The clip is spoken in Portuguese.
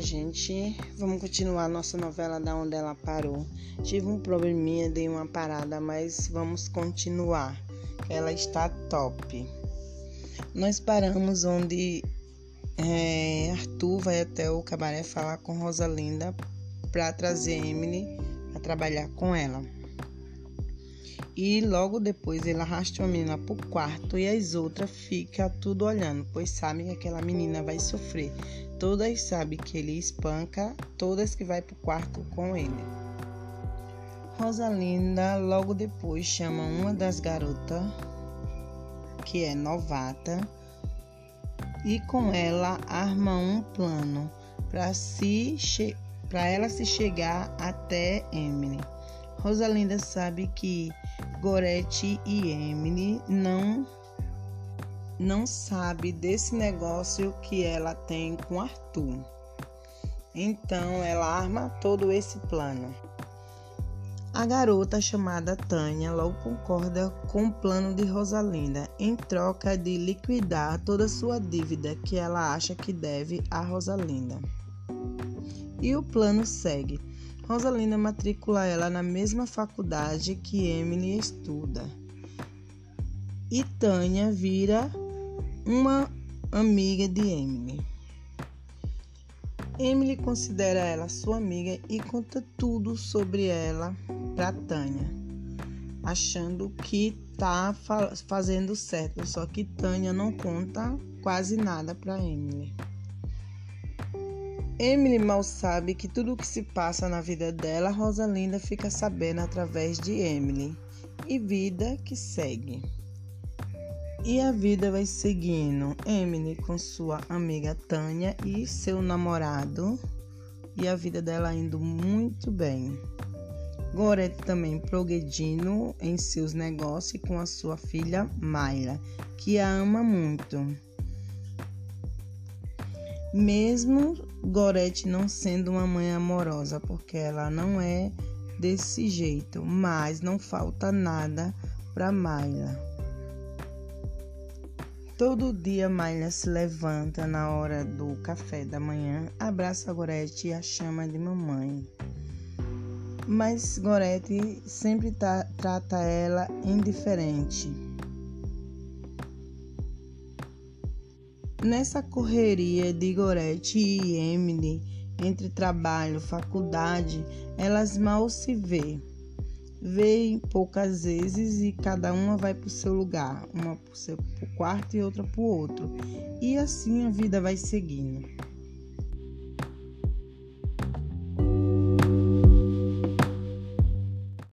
Gente. Vamos continuar nossa novela da onde ela parou. Tive um probleminha, dei uma parada, mas vamos continuar. Ela está top. Nós paramos onde é, Arthur vai até o cabaré falar com Rosalinda para trazer Emily a trabalhar com ela. E logo depois ele arrasta uma menina pro quarto e as outras ficam tudo olhando, pois sabem que aquela menina vai sofrer. Todas sabem que ele espanca todas que vai pro quarto com ele. Rosalinda logo depois chama uma das garotas, que é novata, e com ela arma um plano para se para ela se chegar até Emily. Rosalinda sabe que Gorete e Emily não não sabe desse negócio que ela tem com Arthur. Então ela arma todo esse plano. A garota chamada Tânia logo concorda com o plano de Rosalinda em troca de liquidar toda sua dívida que ela acha que deve a Rosalinda. E o plano segue. Rosalinda matricula ela na mesma faculdade que Emily estuda. E Tânia vira uma amiga de Emily. Emily considera ela sua amiga e conta tudo sobre ela para Tânia, achando que tá fazendo certo, só que Tânia não conta quase nada para Emily. Emily mal sabe que tudo o que se passa na vida dela, Rosalinda fica sabendo através de Emily. E vida que segue. E a vida vai seguindo. Emily com sua amiga Tânia e seu namorado. E a vida dela indo muito bem. Gorete também progredindo em seus negócios com a sua filha Mayra, que a ama muito. Mesmo Gorete não sendo uma mãe amorosa, porque ela não é desse jeito, mas não falta nada para Mayla. Todo dia Mayla se levanta na hora do café da manhã, abraça Gorete e a chama de mamãe. Mas Gorete sempre tá, trata ela indiferente. Nessa correria de Gorete e Emily, entre trabalho, faculdade, elas mal se vê. Vêem poucas vezes e cada uma vai para o seu lugar, uma para o quarto e outra para o outro. E assim a vida vai seguindo.